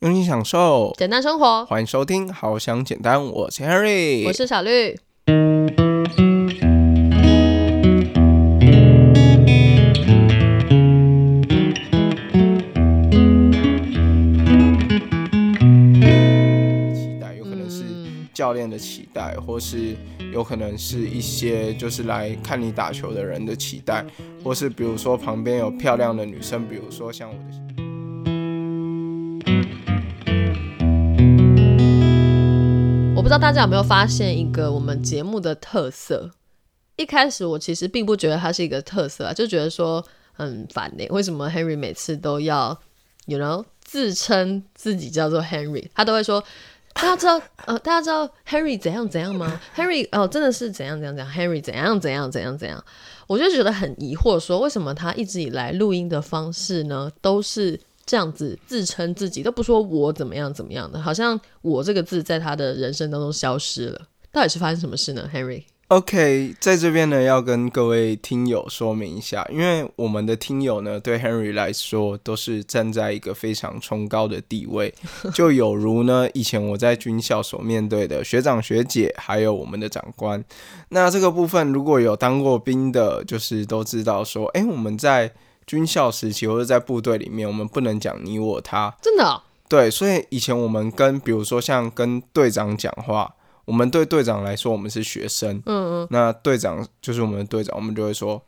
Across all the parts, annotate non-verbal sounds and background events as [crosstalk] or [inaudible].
用心享受，简单生活。欢迎收听《好想简单》，我是 Harry，我是小绿。期待有可能是教练的期待，或是有可能是一些就是来看你打球的人的期待，或是比如说旁边有漂亮的女生，比如说像我的。不知道大家有没有发现一个我们节目的特色？一开始我其实并不觉得它是一个特色啊，就觉得说很烦呢、为什么 Henry 每次都要，you know，自称自己叫做 Henry，他都会说。大家知道，呃，大家知道 Henry 怎样怎样吗？Henry 哦，真的是怎样怎样怎样，Henry 怎样怎样怎样怎样，我就觉得很疑惑，说为什么他一直以来录音的方式呢，都是这样子自称自己，都不说我怎么样怎么样的，好像我这个字在他的人生当中消失了。到底是发生什么事呢，Henry？OK，在这边呢，要跟各位听友说明一下，因为我们的听友呢，对 Henry 来说都是站在一个非常崇高的地位，[laughs] 就有如呢，以前我在军校所面对的学长学姐，还有我们的长官。那这个部分，如果有当过兵的，就是都知道说，诶，我们在军校时期或者在部队里面，我们不能讲你我他，真的？哦、对，所以以前我们跟比如说像跟队长讲话，我们对队长来说，我们是学生，嗯嗯，那队长就是我们的队长，我们就会说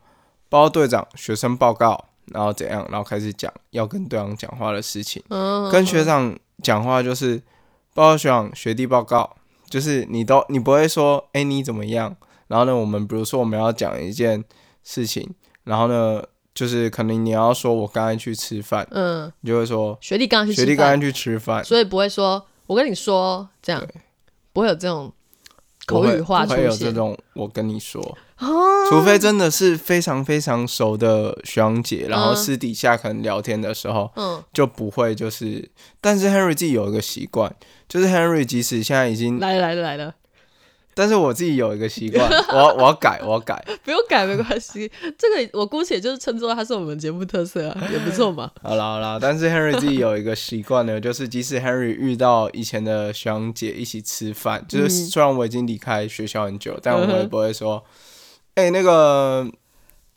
报告队长，学生报告，然后怎样，然后开始讲要跟队长讲话的事情。嗯，跟学长讲话就是报告学长，学弟报告，就是你都你不会说哎、你怎么样，然后呢我们比如说我们要讲一件事情，然后呢就是可能你要说我刚才去吃饭，嗯，你就会说学弟刚刚去吃，学弟刚才去吃饭，所以不会说我跟你说这样，不会有这种口语化出不会有这。种我跟你说，哦。除非真的是非常非常熟的学长姐，然后嗯。私底下可能聊天的时候嗯，就不会就是，但是 Henry 自己有一个习惯，就是 Henry 即使现在已经，来了来了来了，但是我自己有一个习惯，[laughs] 我要我要改，我要改。不用改没关系。这个我姑且就是称作它是我们节目特色啊，也不错嘛。[laughs] 好啦好啦，但是 Henry 自己有一个习惯呢，就是即使 Henry 遇到以前的学长姐一起吃饭，就是嗯虽然我已经离开学校很久，但我也不会说，哎、那个，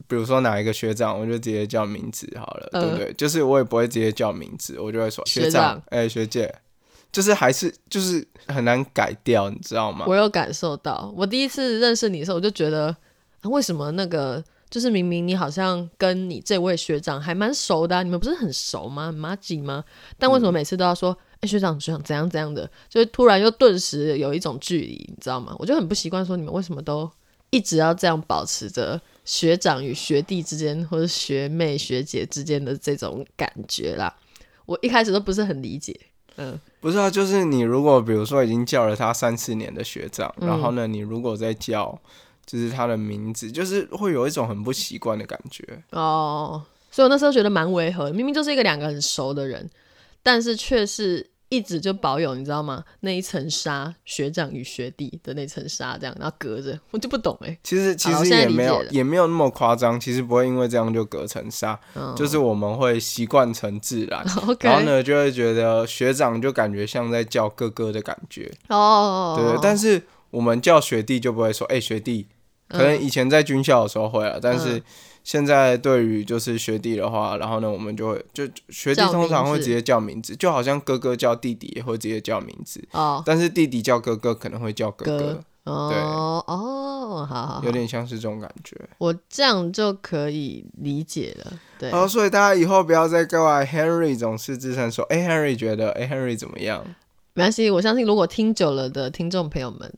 比如说哪一个学长，我就直接叫名字好了，嗯对不对？就是我也不会直接叫名字，我就会说学长，哎、学姐，就是还是就是很难改掉，你知道吗？我有感受到，我第一次认识你的时候，我就觉得、为什么那个就是明明你好像跟你这位学长还蛮熟的、你们不是很熟吗？很麻吉吗？但为什么每次都要说，哎、学长学长怎样怎样的，就是突然又顿时有一种距离，你知道吗？我就很不习惯，说你们为什么都一直要这样保持着学长与学弟之间，或者学妹学姐之间的这种感觉啦。我一开始都不是很理解，嗯，不是啊，就是你如果比如说已经叫了他三四年的学长，嗯然后呢，你如果再叫就是他的名字，就是会有一种很不习惯的感觉。哦，所以我那时候觉得蛮违和，明明就是一个两个很熟的人，但是却是一直就保有你知道吗？那一层纱，学长与学弟的那层纱，这样然后隔着，我就不懂哎、其实其实也没有也没有那么夸张，其实不会因为这样就隔层纱，嗯就是我们会习惯成自然。[laughs] 然后呢，就会觉得学长就感觉像在叫哥哥的感觉，哦，对。但是我们叫学弟就不会说，哎、学弟。可能嗯以前在军校的时候会了，但是嗯现在对于就是学弟的话，然后呢，我们就会就学弟通常会直接叫名字，就好像哥哥叫弟弟也会直接叫名字，哦。但是弟弟叫哥哥可能会叫哥哥。哥，哦哦，好好好。有，点像是这种感觉。我这样就可以理解了，对，好，所以大家以后不要再跟我 Henry 总是自称说，哎、h e n r y 觉得，哎、h e n r y 怎么样？没关系，我相信如果听久了的听众朋友们，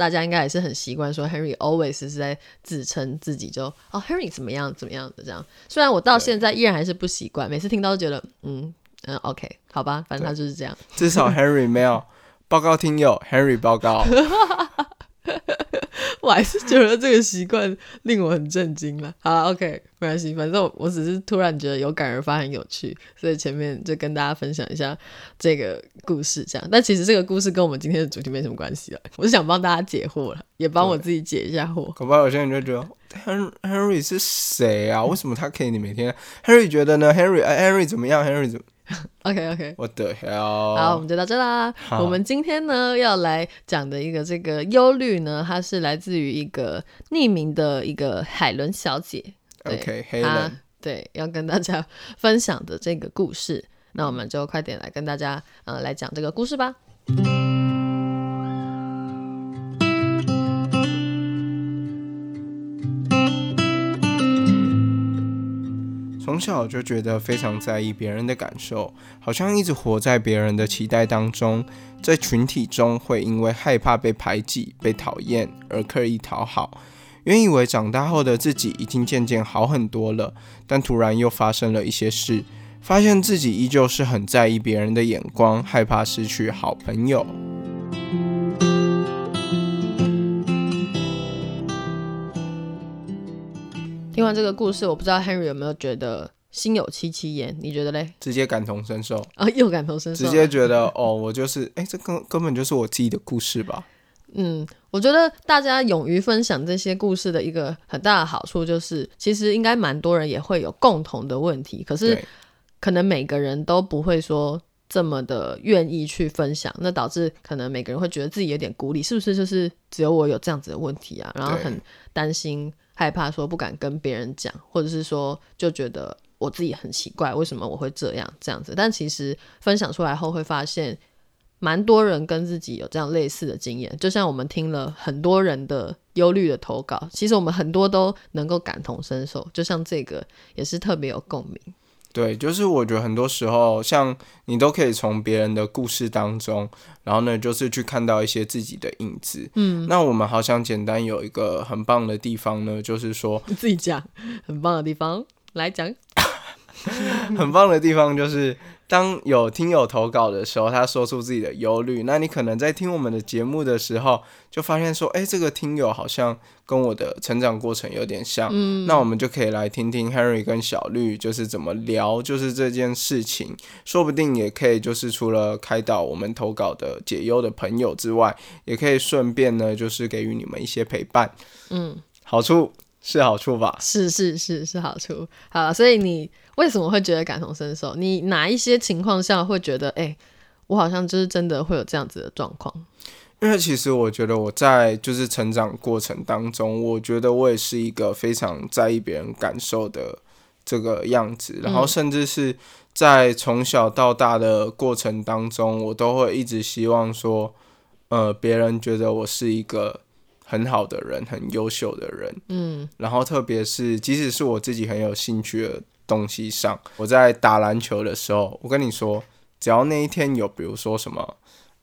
大家应该也是很习惯说 Henry always 是在自称自己就哦 Henry 怎么样怎么样的这样。虽然我到现在依然还是不习惯，每次听到都觉得嗯嗯 OK 好吧，反正他就是这样。至少 Henry 没有报告听友，Henry 报告。[laughs] [laughs] 我还是觉得这个习惯令我很震惊了。好，OK，没关系，反正我只是突然觉得有感而发，很有趣，所以前面就跟大家分享一下这个故事，这样。但其实这个故事跟我们今天的主题没什么关系了，[laughs] 我是想帮大家解惑了，也帮我自己解一下惑。恐怕有些人就觉得 Henry Henry 是谁啊？为什么他可以你每天？Henry 觉得呢？Henry 哎 Henry 怎么样？Henry 怎么 OK OK，我的好，我们就到这啦。我们今天呢要来讲的一个这个忧虑呢，它是来自于一个匿名的一个海伦小姐。对 OK，黑她人，对要跟大家分享的这个故事，那我们就快点来跟大家呃来讲这个故事吧。从小就觉得非常在意别人的感受，好像一直活在别人的期待当中，在群体中会因为害怕被排挤、被讨厌而刻意讨好。原以为长大后的自己已经渐渐好很多了，但突然又发生了一些事，发现自己依旧是很在意别人的眼光，害怕失去好朋友。听完这个故事，我不知道 Henry 有没有觉得心有戚戚焉？你觉得嘞？直接感同身受，啊，又感同身受，直接觉得哦，我就是哎，这根根本就是我自己的故事吧。[laughs] 嗯，我觉得大家勇于分享这些故事的一个很大的好处，就是其实应该蛮多人也会有共同的问题，可是可能每个人都不会说这么的愿意去分享，那导致可能每个人会觉得自己有点孤立，是不是？就是只有我有这样子的问题啊，然后很担心、害怕，说不敢跟别人讲，或者是说就觉得我自己很奇怪，为什么我会这样这样子？但其实分享出来后会发现。蛮多人跟自己有这样类似的经验，就像我们听了很多人的忧虑的投稿，其实我们很多都能够感同身受，就像这个也是特别有共鸣。对，就是我觉得很多时候，像你都可以从别人的故事当中，然后呢，就是去看到一些自己的影子。嗯，那我们好想简单有一个很棒的地方呢，就是说，自己讲很棒的地方来讲，[laughs] [laughs] 很棒的地方就是，当有听友投稿的时候，他说出自己的忧虑，那你可能在听我们的节目的时候，就发现说，哎，这个听友好像跟我的成长过程有点像。嗯，那我们就可以来听听 Henry 跟小绿就是怎么聊，就是这件事情，说不定也可以就是除了开导我们投稿的解忧的朋友之外，也可以顺便呢，就是给予你们一些陪伴。嗯，好处是好处吧？是是是是好处。好，所以你为什么会觉得感同身受？你哪一些情况下会觉得，哎、我好像就是真的会有这样子的状况？因为其实我觉得我在就是成长过程当中，我觉得我也是一个非常在意别人感受的这个样子，然后甚至是在从小到大的过程当中，我都会一直希望说，呃，别人觉得我是一个很好的人，很优秀的人，嗯然后特别是即使是我自己很有兴趣的东西上，我在打篮球的时候，我跟你说，只要那一天有比如说什么。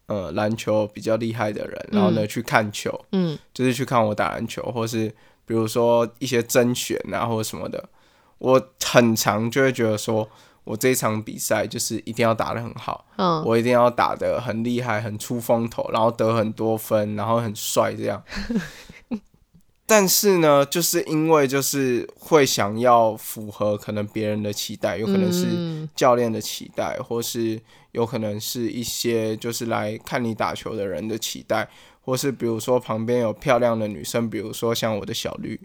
呃，篮球比较厉害的人，然后呢、去看球，嗯就是去看我打篮球，或是比如说一些甄选啊或者什么的，我很常就会觉得说，我这一场比赛就是一定要打得很好，嗯，我一定要打得很厉害、很出风头，然后得很多分，然后很帅这样。[laughs] 但是呢，就是因为就是会想要符合可能别人的期待，有可能是嗯教练的期待，或是有可能是一些就是来看你打球的人的期待，或是比如说旁边有漂亮的女生，比如说像我的小绿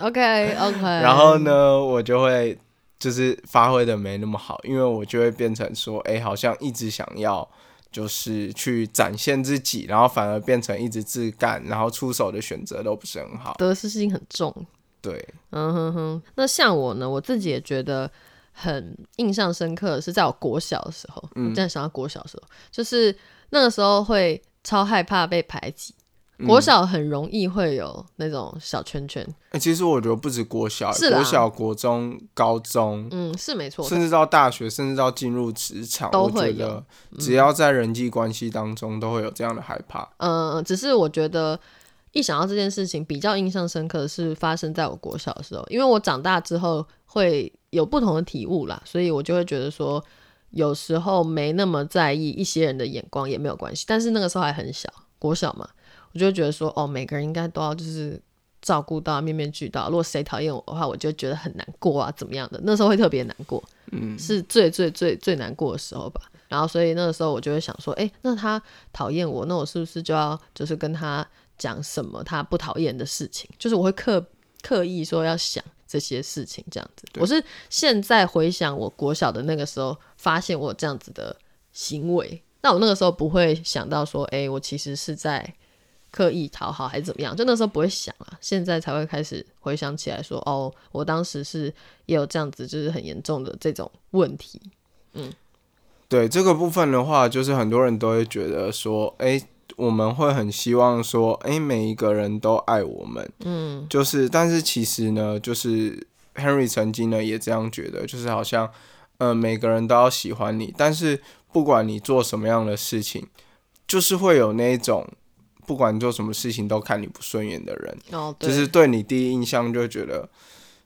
，OK OK，[laughs] 然后？呢，我就会就是发挥的没那么好，因为我就会变成说，哎、好像一直想要就是去展现自己，然后反而变成一直自干，然后出手的选择都不是很好。得失心很重。对，嗯哼哼，那像我呢，我自己也觉得很印象深刻的是，在我国小的时候，我现在想到国小的时候，就是那个时候会超害怕被排挤。国小很容易会有那种小圈圈，哎、其实我觉得不止国小，是啦。国小、国中、高中，嗯，是没错，甚至到大学，甚至到进入职场，都会有得只要在人际关系当中，都会有这样的害怕。嗯，只是我觉得一想到这件事情，比较印象深刻的是发生在我国小的时候，因为我长大之后会有不同的体悟啦，所以我就会觉得说，有时候没那么在意一些人的眼光也没有关系，但是那个时候还很小，国小嘛，我就觉得说，哦，每个人应该都要就是。照顾到面面俱到，如果谁讨厌我的话，我就觉得很难过啊，怎么样的？那时候会特别难过，嗯，是最最最最难过的时候吧。然后所以那个时候我就会想说，诶，那他讨厌我，那我是不是就要就是跟他讲什么他不讨厌的事情？就是我会刻刻意说要想这些事情这样子。我是现在回想我国小的那个时候，发现我这样子的行为，那我那个时候不会想到说，哎，我其实是在刻意讨好还是怎么样，就那时候不会想啊，现在才会开始回想起来说，哦，我当时是也有这样子，就是很严重的这种问题。嗯，对这个部分的话，就是很多人都会觉得说，哎。我们会很希望说，哎，每一个人都爱我们，嗯，就是，但是其实呢，就是 Henry 曾经呢也这样觉得，就是好像，呃，每个人都要喜欢你，但是不管你做什么样的事情，就是会有那种，不管做什么事情都看你不顺眼的人，哦，就是对你第一印象就觉得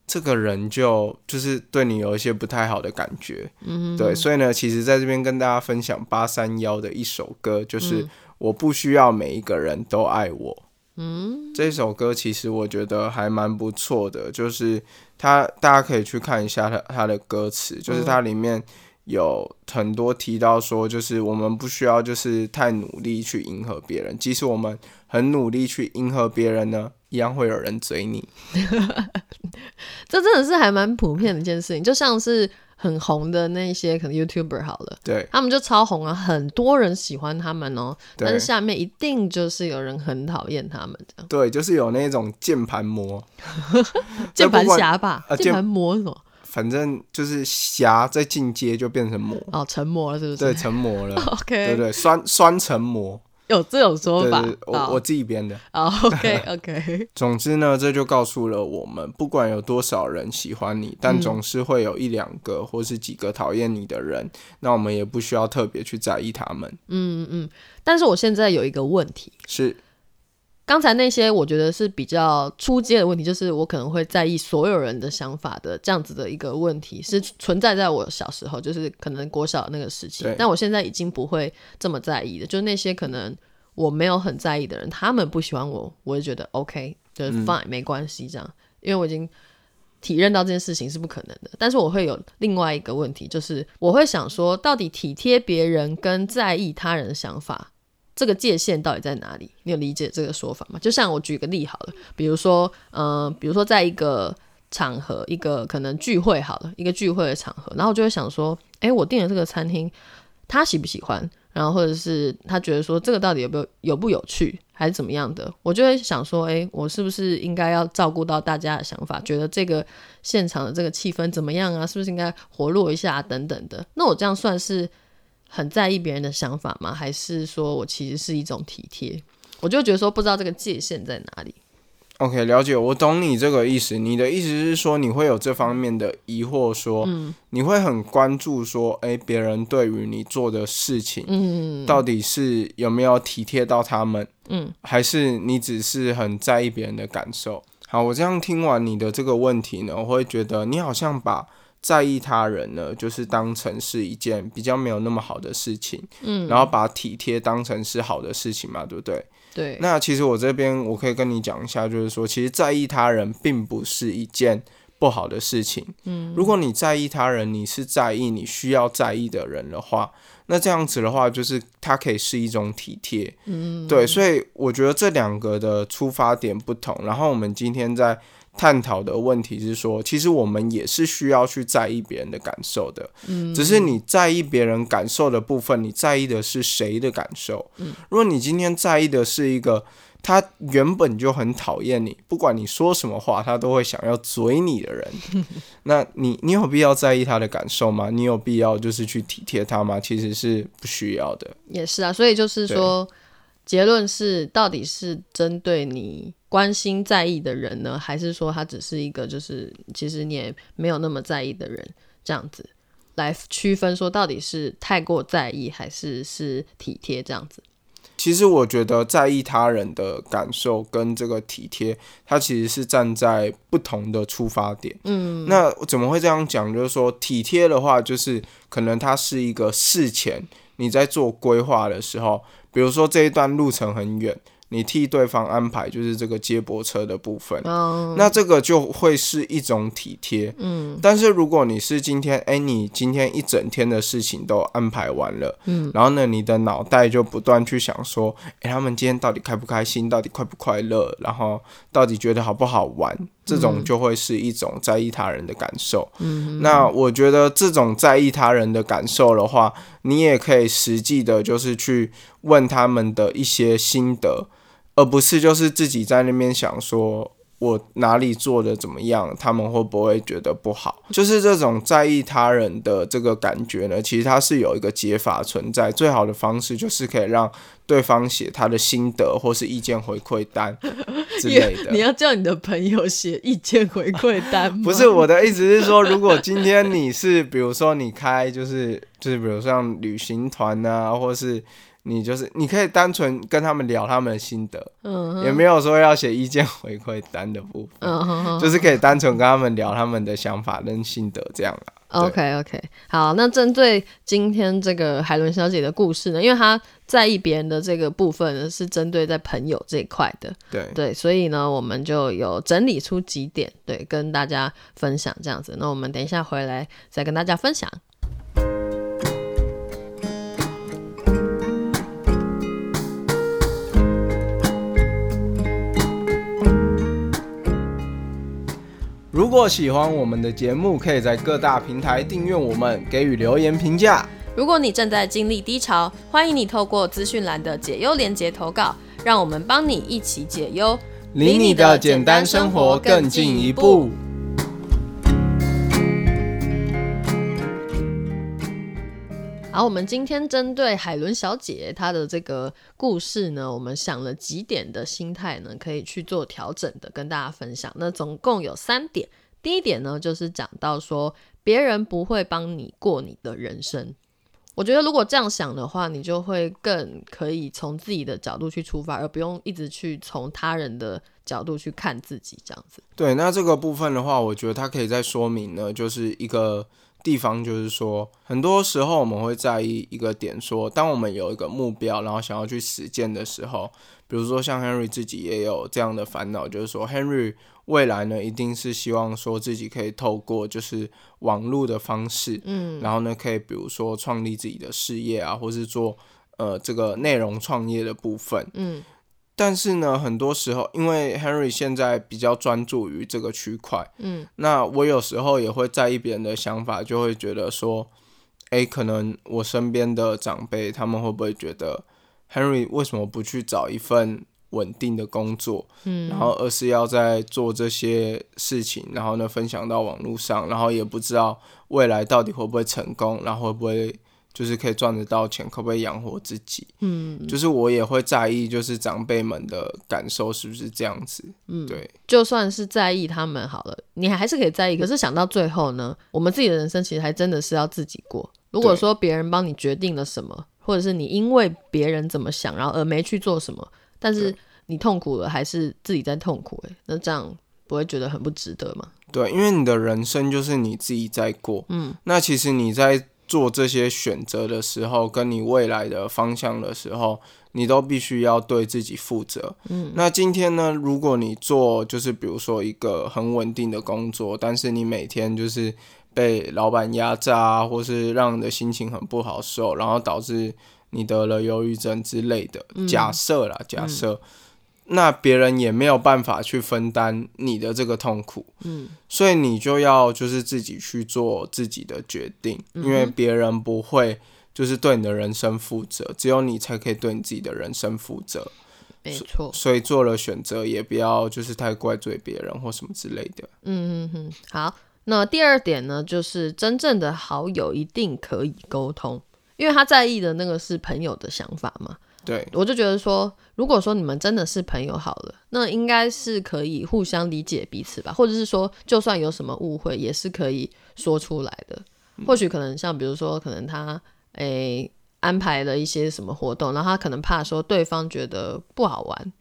这个人就就是对你有一些不太好的感觉，嗯，对，所以呢，其实在这边跟大家分享八三幺的一首歌，就是。我不需要每一个人都爱我。嗯，这首歌其实我觉得还蛮不错的，就是它大家可以去看一下它它的歌词，就是它里面有很多提到说，就是我们不需要就是太努力去迎合别人，即使我们很努力去迎合别人呢，一样会有人追你。[laughs] 这真的是还蛮普遍的一件事情，就像是。很红的那些可能 YouTuber 好了，对，他们就超红啊，很多人喜欢他们哦。但是下面一定就是有人很讨厌他们这样。对，就是有那种键盘魔，[laughs] 键盘侠吧？键盘魔什么？反正就是侠在进阶就变成魔哦，成魔了是不是？对，成魔了。[laughs] OK，对对，酸酸成魔。有这种说法，我我自己编的。OK [laughs] OK。总之呢，这就告诉了我们，不管有多少人喜欢你，但总是会有一两个或是几个讨厌你的人。那我们也不需要特别去在意他们。嗯嗯。但是我现在有一个问题是。刚才那些我觉得是比较出街的问题，就是我可能会在意所有人的想法的这样子的一个问题，是存在在我小时候，就是可能国小那个时期。但我现在已经不会这么在意的，就是那些可能我没有很在意的人，他们不喜欢我，我就觉得 OK，就是 fine，没关系这样，因为我已经体认到这件事情是不可能的。但是我会有另外一个问题，就是我会想说，到底体贴别人跟在意他人的想法。这个界限到底在哪里？你有理解这个说法吗？就像我举个例好了，比如说，嗯，比如说在一个场合，一个可能聚会好了，一个聚会的场合，然后我就会想说，哎，我订的这个餐厅，他喜不喜欢？然后或者是他觉得说这个到底有没有有不有趣，还是怎么样的？我就会想说，哎，我是不是应该要照顾到大家的想法？觉得这个现场的这个气氛怎么样啊？是不是应该活络一下等等的？那我这样算是？很在意别人的想法吗？还是说我其实是一种体贴？我就觉得说不知道这个界限在哪里。OK，了解，我懂你这个意思。你的意思是说你会有这方面的疑惑，说你会很关注说，哎，别人对于你做的事情，嗯，到底是有没有体贴到他们？嗯，还是你只是很在意别人的感受？好，我这样听完你的这个问题呢，我会觉得你好像把。在意他人呢，就是当成是一件比较没有那么好的事情，嗯，然后把体贴当成是好的事情嘛，对不对？对。那其实我这边我可以跟你讲一下，就是说，其实在意他人并不是一件不好的事情，嗯。如果你在意他人，你是在意你需要在意的人的话，那这样子的话，就是它可以是一种体贴，嗯，对。所以我觉得这两个的出发点不同，然后我们今天在。探讨的问题是说，其实我们也是需要去在意别人的感受的，嗯，只是你在意别人感受的部分，你在意的是谁的感受？嗯，如果你今天在意的是一个他原本就很讨厌你，不管你说什么话，他都会想要嘴你的人，[laughs] 那你你有必要在意他的感受吗？你有必要就是去体贴他吗？其实是不需要的。也是啊，所以就是说。结论是，到底是针对你关心在意的人呢，还是说他只是一个就是其实你也没有那么在意的人，这样子来区分说到底是太过在意还是是体贴这样子？其实我觉得在意他人的感受跟这个体贴，它其实是站在不同的出发点。嗯，那怎么会这样讲？就是说体贴的话，就是可能它是一个事前你在做规划的时候。比如说这一段路程很远，你替对方安排就是这个接驳车的部分，那这个就会是一种体贴。嗯，但是如果你是今天，哎，你今天一整天的事情都安排完了，嗯，然后呢，你的脑袋就不断去想说，哎，他们今天到底开不开心，到底快不快乐，然后到底觉得好不好玩，这种就会是一种在意他人的感受。嗯，那我觉得这种在意他人的感受的话，你也可以实际的，就是去问他们的一些心得，而不是就是自己在那边想说。我哪里做的怎么样？他们会不会觉得不好？就是这种在意他人的这个感觉呢？其实它是有一个解法存在。最好的方式就是可以让对方写他的心得或是意见回馈单 [laughs] 之类的。你要叫你的朋友写意见回馈单吗？不是，我的意思是说，如果今天你是，比如说你开就是就是比如像旅行团啊，或是。你就是你可以单纯跟他们聊他们的心得，嗯，也没有说要写意见回馈单的部分，嗯就是可以单纯跟他们聊他们的想法跟心得这样啦。OK OK，好，那针对今天这个海伦小姐的故事呢，因为她在意别人的这个部分呢，是针对在朋友这一块的，对对，所以呢，我们就有整理出几点，对，跟大家分享这样子。那我们等一下回来再跟大家分享。如果喜欢我们的节目，可以在各大平台订阅我们，给予留言评价。如果你正在经历低潮，欢迎你透过资讯栏的解忧连接投稿，让我们帮你一起解忧，离你的简单生活更进一步。好，我们今天针对海伦小姐她的这个故事呢，我们想了几点的心态呢，可以去做调整的，跟大家分享。那总共有三点。第一点呢，就是讲到说，别人不会帮你过你的人生。我觉得如果这样想的话，你就会更可以从自己的角度去出发，而不用一直去从他人的角度去看自己这样子。对，那这个部分的话，我觉得它可以再说明呢，就是一个。地方就是说，很多时候我们会在意一个点，说当我们有一个目标，然后想要去实践的时候，比如说像 Henry 自己也有这样的烦恼，就是说 Henry 未来呢，一定是希望说自己可以透过就是网络的方式，嗯，然后呢，可以比如说创立自己的事业啊，或是做呃这个内容创业的部分，嗯。但是呢，很多时候，因为 Henry 现在比较专注于这个区块，嗯，那我有时候也会在意别人的想法，就会觉得说，哎，可能我身边的长辈他们会不会觉得 Henry 为什么不去找一份稳定的工作，嗯，然后而是要在做这些事情，然后呢分享到网络上，然后也不知道未来到底会不会成功，然后会不会。就是可以赚得到钱，可不可以养活自己？嗯，就是我也会在意，就是长辈们的感受是不是这样子？嗯，对，就算是在意他们好了，你还是可以在意。可是想到最后呢，我们自己的人生其实还真的是要自己过。如果说别人帮你决定了什么，或者是你因为别人怎么想，然后而没去做什么，但是你痛苦了，还是自己在痛苦？诶，那这样不会觉得很不值得吗？对，因为你的人生就是你自己在过。嗯，那其实你在。做这些选择的时候，跟你未来的方向的时候，你都必须要对自己负责。嗯，那今天呢，如果你做就是比如说一个很稳定的工作，但是你每天就是被老板压榨，或是让你的心情很不好受，然后导致你得了忧郁症之类的，假设啦，假设。那别人也没有办法去分担你的这个痛苦，嗯，所以你就要就是自己去做自己的决定，因为别人不会就是对你的人生负责，只有你才可以对你自己的人生负责，没错。所以做了选择也不要就是太怪罪别人或什么之类的。嗯嗯嗯。好，那第二点呢，就是真正的好友一定可以沟通，因为他在意的那个是朋友的想法嘛。对，我就觉得说，如果说你们真的是朋友好了，那应该是可以互相理解彼此吧，或者是说，就算有什么误会，也是可以说出来的。或许可能像比如说，可能他诶安排了一些什么活动，然后他可能怕说对方觉得不好玩，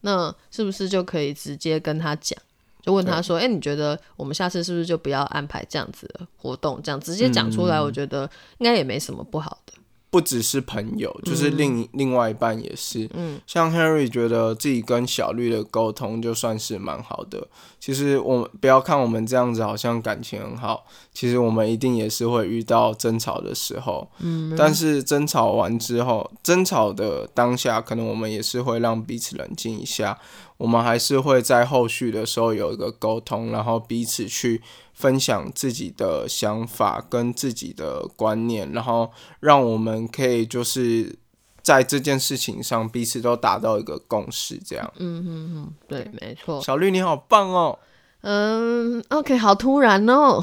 那是不是就可以直接跟他讲，就问他说，哎，你觉得我们下次是不是就不要安排这样子的活动？这样直接讲出来，我觉得应该也没什么不好的。不只是朋友，就是另另外一半也是。嗯，像 Henry 觉得自己跟小绿的沟通就算是蛮好的。其实我们不要看我们这样子，好像感情很好，其实我们一定也是会遇到争吵的时候。嗯，但是争吵完之后，争吵的当下，可能我们也是会让彼此冷静一下。我们还是会在后续的时候有一个沟通，然后彼此去分享自己的想法跟自己的观念，然后让我们可以就是在这件事情上彼此都达到一个共识，这样。嗯嗯嗯，对，没错。小绿你好棒哦。嗯，OK，好突然哦，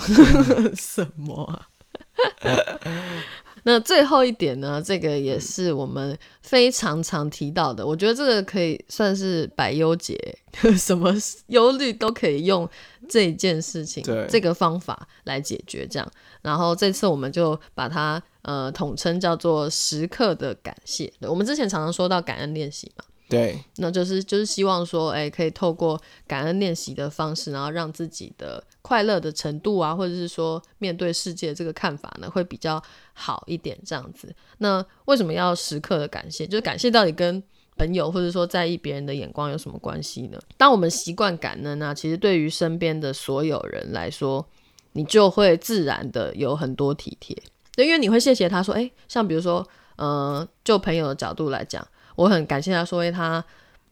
什么？那最后一点呢？这个也是我们非常常提到的。我觉得这个可以算是百忧解，[laughs] 什么忧虑都可以用这件事情、这个方法来解决。这样，然后这次我们就把它呃统称叫做时刻的感谢。我们之前常常说到感恩练习嘛。对，那就是就是希望说，哎，可以透过感恩练习的方式，然后让自己的快乐的程度啊，或者是说面对世界这个看法呢，会比较好一点这样子。那为什么要时刻的感谢？就是感谢到底跟朋友或者说在意别人的眼光有什么关系呢？当我们习惯感恩啊，其实对于身边的所有人来说，你就会自然的有很多体贴，对，因为你会谢谢他说，哎，像比如说，呃，就朋友的角度来讲。我很感谢他，说他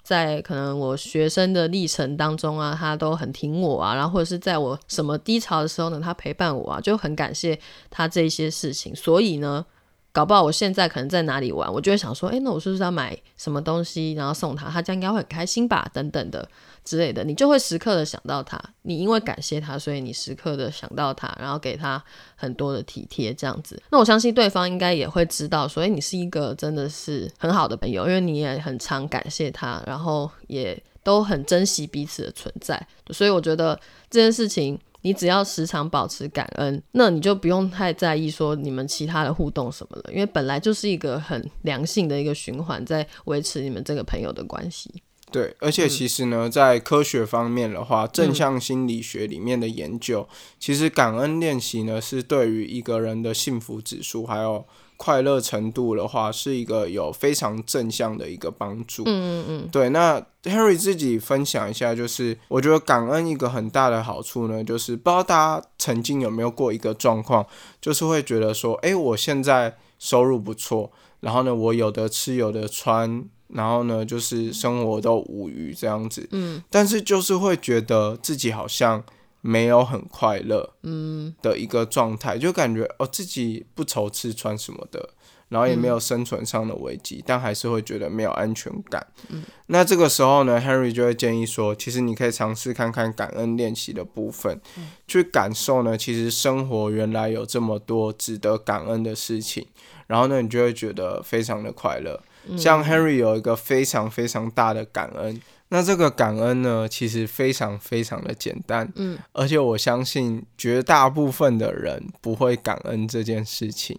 在可能我学生的历程当中啊，他都很挺我啊，然后或者是在我什么低潮的时候呢，他陪伴我啊，就很感谢他这些事情。所以呢。搞不好我现在可能在哪里玩，我就会想说，哎，那我是不是要买什么东西，然后送他，他这样应该会很开心吧，等等的之类的，你就会时刻的想到他。你因为感谢他，所以你时刻的想到他，然后给他很多的体贴，这样子。那我相信对方应该也会知道，所以你是一个真的是很好的朋友，因为你也很常感谢他，然后也都很珍惜彼此的存在。所以我觉得这件事情。你只要时常保持感恩，那你就不用太在意说你们其他的互动什么了，因为本来就是一个很良性的一个循环，在维持你们这个朋友的关系。对，而且其实呢，在科学方面的话，正向心理学里面的研究，其实感恩练习呢，是对于一个人的幸福指数还有。快乐程度的话，是一个有非常正向的一个帮助。嗯嗯嗯，对。那 Henry 自己分享一下，就是我觉得感恩一个很大的好处呢，就是不知道大家曾经有没有过一个状况，就是会觉得说，哎，我现在收入不错，然后呢，我有的吃有的穿，然后呢，就是生活都无余这样子。嗯，但是就是会觉得自己好像。没有很快乐，嗯，的一个状态，就感觉哦自己不愁吃穿什么的，然后也没有生存上的危机，但还是会觉得没有安全感。嗯，那这个时候呢，Henry 就会建议说，其实你可以尝试看看感恩练习的部分，去感受呢，其实生活原来有这么多值得感恩的事情，然后呢，你就会觉得非常的快乐。像 Henry 有一个非常非常大的感恩。那这个感恩呢，其实非常非常的简单，嗯，而且我相信绝大部分的人不会感恩这件事情，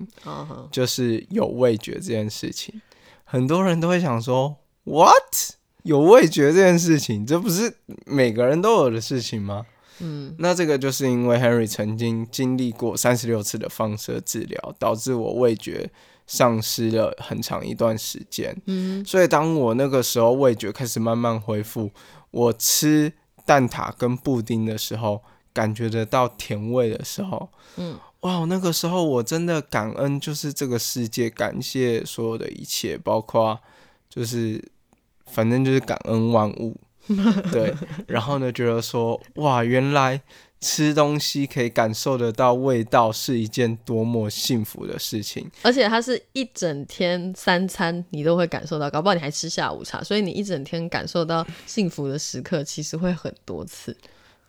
就是有味觉这件事情，很多人都会想说，what？有味觉这件事情，这不是每个人都有的事情吗？嗯，那这个就是因为 Henry 曾经经历过三十六次的放射治疗，导致我味觉。丧失了很长一段时间，嗯，所以当我那个时候味觉开始慢慢恢复，我吃蛋挞跟布丁的时候，感觉得到甜味的时候，嗯，哇，那个时候我真的感恩，就是这个世界，感谢所有的一切，包括就是反正就是感恩万物，[laughs] 对，然后呢，觉得说哇，原来。吃东西可以感受得到味道，是一件多么幸福的事情。而且它是一整天三餐你都会感受到，搞不好你还吃下午茶，所以你一整天感受到幸福的时刻其实会很多次。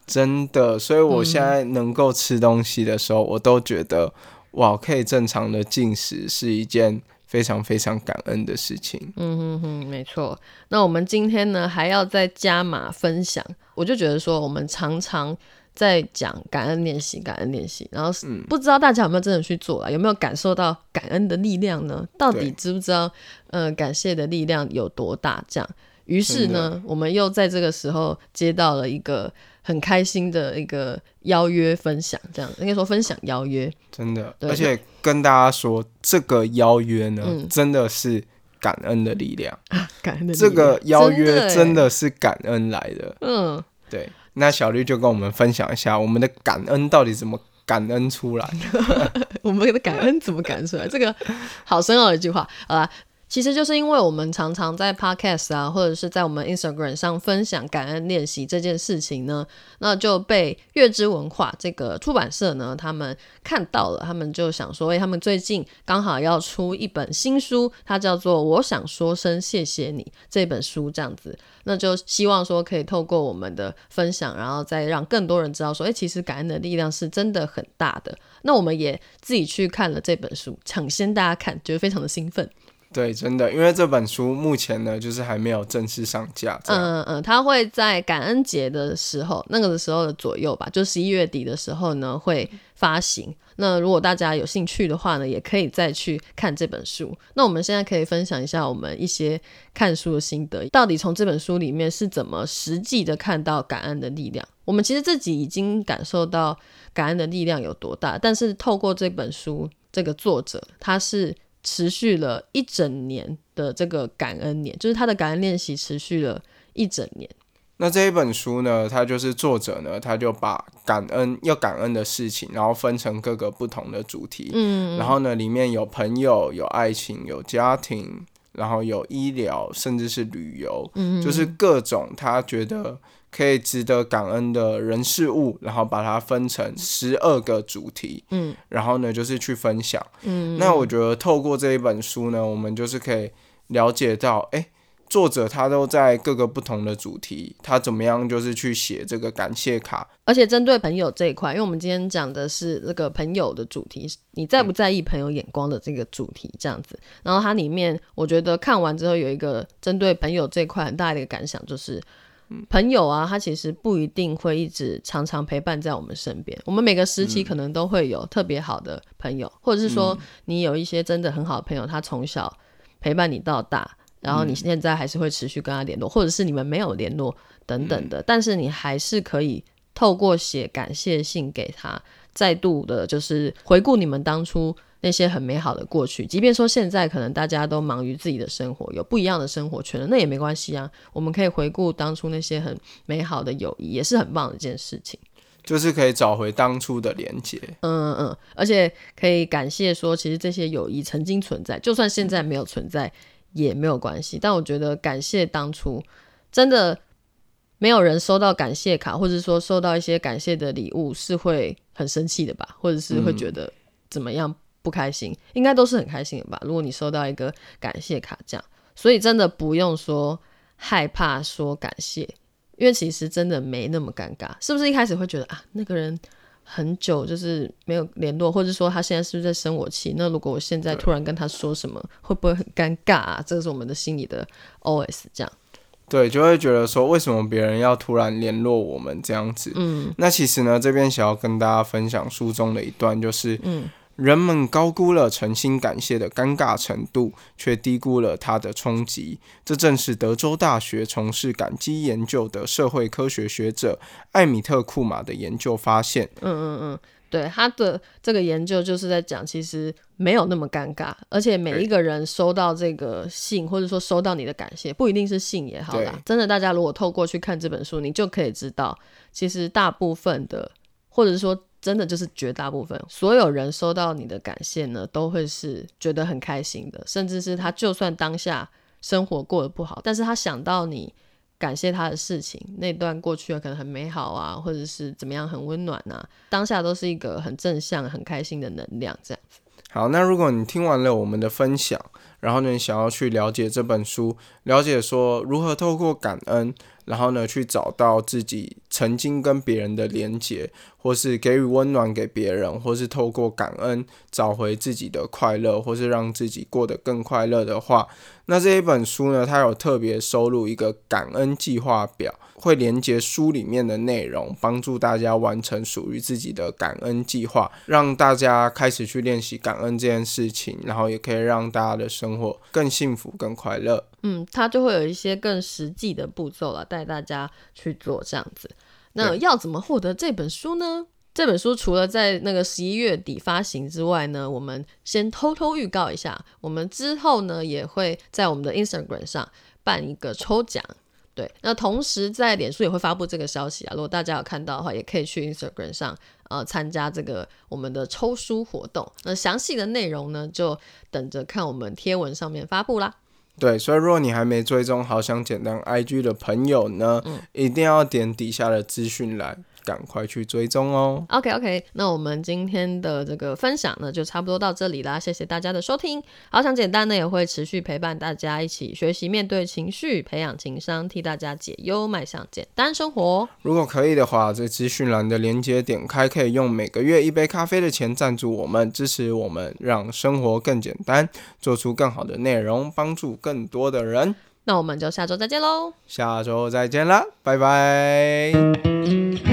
真的，所以我现在能够吃东西的时候，我都觉得哇，可以正常的进食是一件非常非常感恩的事情。嗯哼哼，没错。那我们今天呢还要再加码分享，我就觉得说我们常常。在讲感恩练习，感恩练习，然后不知道大家有没有真的去做啊？有没有感受到感恩的力量呢？到底知不知道，呃，感谢的力量有多大？这样，于是呢，我们又在这个时候接到了一个很开心的一个邀约分享，这样应该说分享邀约，真的，而且跟大家说，这个邀约呢，真的是感恩的力量。啊，[laughs] 感恩的这个邀约真的是感恩来的，嗯，对。那小绿就跟我们分享一下，我们的感恩到底怎么感恩出来？[laughs] 我们的感恩怎么感恩出来？这个好深奥的一句话。好吧，其实就是因为我们常常在 podcast 啊，或者是在我们 Instagram 上分享感恩练习这件事情呢，那就被月之文化这个出版社呢，他们看到了，他们就想说，哎，他们最近刚好要出一本新书，它叫做《我想说声谢谢你》这本书，这样子，那就希望说可以透过我们的分享，然后再让更多人知道说，哎，其实感恩的力量是真的很大的。那我们也自己去看了这本书，抢先大家看，觉得非常的兴奋。对，真的，因为这本书目前呢，就是还没有正式上架。嗯嗯，它会在感恩节的时候，那个的时候的左右吧，就十一月底的时候呢，会发行。那如果大家有兴趣的话呢，也可以再去看这本书。那我们现在可以分享一下我们一些看书的心得，到底从这本书里面是怎么实际的看到感恩的力量？我们其实自己已经感受到感恩的力量有多大，但是透过这本书，这个作者他是。持续了一整年的这个感恩年，就是他的感恩练习持续了一整年。那这一本书呢，它就是作者呢，他就把感恩要感恩的事情，然后分成各个不同的主题。嗯，然后呢，里面有朋友、有爱情、有家庭，然后有医疗，甚至是旅游，就是各种他觉得。可以值得感恩的人事物，然后把它分成十二个主题，嗯，然后呢就是去分享，嗯，那我觉得透过这一本书呢，我们就是可以了解到，哎，作者他都在各个不同的主题，他怎么样就是去写这个感谢卡，而且针对朋友这一块，因为我们今天讲的是那个朋友的主题，你在不在意朋友眼光的这个主题这样子，然后它里面我觉得看完之后有一个针对朋友这一块很大的一个感想就是。朋友啊，他其实不一定会一直常常陪伴在我们身边。我们每个时期可能都会有特别好的朋友，或者是说你有一些真的很好的朋友，他从小陪伴你到大，然后你现在还是会持续跟他联络，或者是你们没有联络等等的，但是你还是可以透过写感谢信给他，再度的就是回顾你们当初。那些很美好的过去，即便说现在可能大家都忙于自己的生活，有不一样的生活圈了，那也没关系啊。我们可以回顾当初那些很美好的友谊，也是很棒的一件事情。就是可以找回当初的连接。嗯嗯，而且可以感谢说，其实这些友谊曾经存在，就算现在没有存在也没有关系。但我觉得感谢当初，真的没有人收到感谢卡，或者说收到一些感谢的礼物是会很生气的吧，或者是会觉得怎么样？不开心，应该都是很开心的吧？如果你收到一个感谢卡，这样，所以真的不用说害怕说感谢，因为其实真的没那么尴尬，是不是？一开始会觉得啊，那个人很久就是没有联络，或者说他现在是不是在生我气？那如果我现在突然跟他说什么，会不会很尴尬啊？这个是我们的心里的 OS，这样。对，就会觉得说，为什么别人要突然联络我们这样子？嗯，那其实呢，这边想要跟大家分享书中的一段，就是，嗯。人们高估了诚心感谢的尴尬程度，却低估了它的冲击。这正是德州大学从事感激研究的社会科学学者艾米特库马的研究发现。嗯嗯嗯，对，他的这个研究就是在讲，其实没有那么尴尬，而且每一个人收到这个信，或者说收到你的感谢，不一定是信也好啦。真的，大家如果透过去看这本书，你就可以知道，其实大部分的，或者是说。真的就是绝大部分所有人收到你的感谢呢，都会是觉得很开心的，甚至是他就算当下生活过得不好，但是他想到你感谢他的事情，那段过去了可能很美好啊，或者是怎么样很温暖啊，当下都是一个很正向、很开心的能量，这样子。好，那如果你听完了我们的分享，然后呢，想要去了解这本书，了解说如何透过感恩。然后呢，去找到自己曾经跟别人的连结，或是给予温暖给别人，或是透过感恩找回自己的快乐，或是让自己过得更快乐的话，那这一本书呢，它有特别收录一个感恩计划表，会连接书里面的内容，帮助大家完成属于自己的感恩计划，让大家开始去练习感恩这件事情，然后也可以让大家的生活更幸福、更快乐。嗯，它就会有一些更实际的步骤了，带大家去做这样子。那要怎么获得这本书呢？这本书除了在那个十一月底发行之外呢，我们先偷偷预告一下，我们之后呢也会在我们的 Instagram 上办一个抽奖。对，那同时在脸书也会发布这个消息啊。如果大家有看到的话，也可以去 Instagram 上呃参加这个我们的抽书活动。那详细的内容呢，就等着看我们贴文上面发布啦。对，所以如果你还没追踪好想简单 IG 的朋友呢，一定要点底下的资讯栏。赶快去追踪哦。OK OK，那我们今天的这个分享呢，就差不多到这里啦。谢谢大家的收听。好想简单呢，也会持续陪伴大家一起学习面对情绪，培养情商，替大家解忧，迈向简单生活。如果可以的话，这资讯栏的连接点开，可以用每个月一杯咖啡的钱赞助我们，支持我们，让生活更简单，做出更好的内容，帮助更多的人。那我们就下周再见喽。下周再见啦，拜拜。